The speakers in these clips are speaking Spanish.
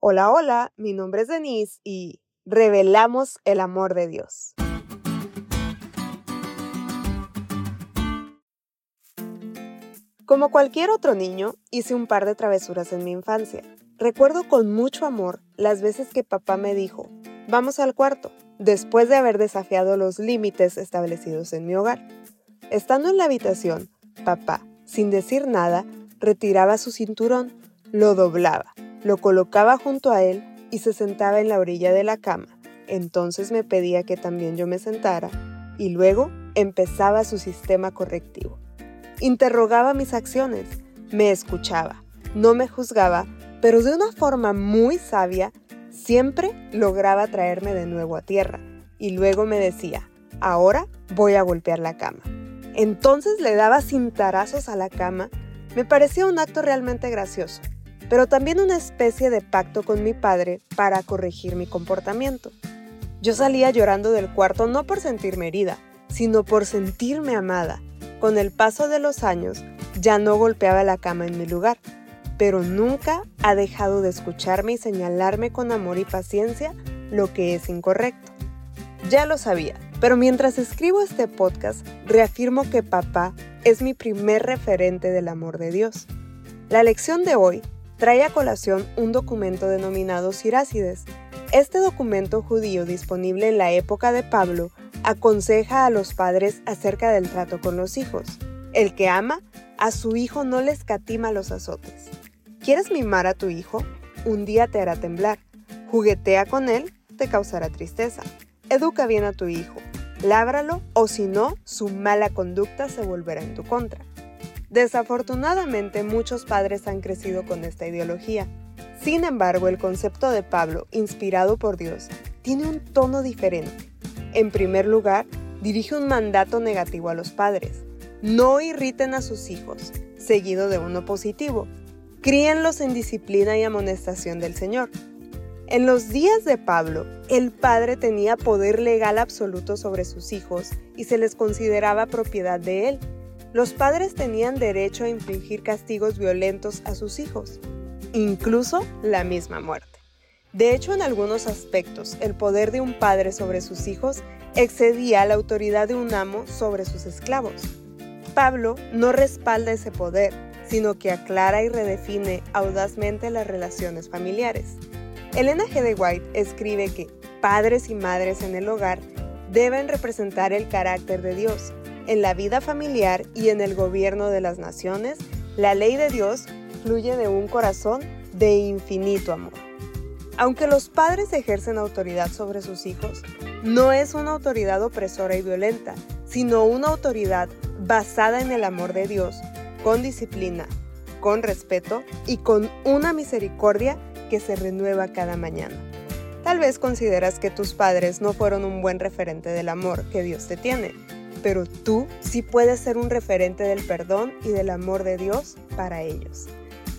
Hola, hola, mi nombre es Denise y revelamos el amor de Dios. Como cualquier otro niño, hice un par de travesuras en mi infancia. Recuerdo con mucho amor las veces que papá me dijo, vamos al cuarto, después de haber desafiado los límites establecidos en mi hogar. Estando en la habitación, papá, sin decir nada, retiraba su cinturón, lo doblaba, lo colocaba junto a él y se sentaba en la orilla de la cama. Entonces me pedía que también yo me sentara y luego empezaba su sistema correctivo. Interrogaba mis acciones, me escuchaba, no me juzgaba, pero de una forma muy sabia, siempre lograba traerme de nuevo a tierra y luego me decía, ahora voy a golpear la cama. Entonces le daba cintarazos a la cama. Me parecía un acto realmente gracioso, pero también una especie de pacto con mi padre para corregir mi comportamiento. Yo salía llorando del cuarto no por sentirme herida, sino por sentirme amada. Con el paso de los años, ya no golpeaba la cama en mi lugar, pero nunca ha dejado de escucharme y señalarme con amor y paciencia lo que es incorrecto. Ya lo sabía, pero mientras escribo este podcast, reafirmo que papá es mi primer referente del amor de Dios. La lección de hoy trae a colación un documento denominado Sirácides. Este documento judío disponible en la época de Pablo aconseja a los padres acerca del trato con los hijos. El que ama a su hijo no le escatima los azotes. ¿Quieres mimar a tu hijo? Un día te hará temblar. Juguetea con él, te causará tristeza. Educa bien a tu hijo, lábralo o si no, su mala conducta se volverá en tu contra. Desafortunadamente muchos padres han crecido con esta ideología. Sin embargo, el concepto de Pablo, inspirado por Dios, tiene un tono diferente. En primer lugar, dirige un mandato negativo a los padres. No irriten a sus hijos, seguido de uno positivo. Críenlos en disciplina y amonestación del Señor. En los días de Pablo, el padre tenía poder legal absoluto sobre sus hijos y se les consideraba propiedad de él. Los padres tenían derecho a infligir castigos violentos a sus hijos, incluso la misma muerte. De hecho, en algunos aspectos, el poder de un padre sobre sus hijos excedía la autoridad de un amo sobre sus esclavos. Pablo no respalda ese poder, sino que aclara y redefine audazmente las relaciones familiares. Elena G. de White escribe que padres y madres en el hogar deben representar el carácter de Dios. En la vida familiar y en el gobierno de las naciones, la ley de Dios fluye de un corazón de infinito amor. Aunque los padres ejercen autoridad sobre sus hijos, no es una autoridad opresora y violenta, sino una autoridad basada en el amor de Dios, con disciplina, con respeto y con una misericordia que se renueva cada mañana. Tal vez consideras que tus padres no fueron un buen referente del amor que Dios te tiene, pero tú sí puedes ser un referente del perdón y del amor de Dios para ellos.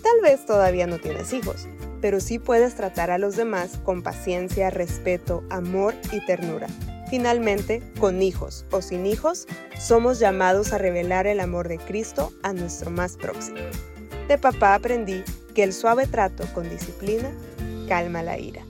Tal vez todavía no tienes hijos, pero sí puedes tratar a los demás con paciencia, respeto, amor y ternura. Finalmente, con hijos o sin hijos, somos llamados a revelar el amor de Cristo a nuestro más próximo. De papá aprendí que el suave trato con disciplina calma la ira.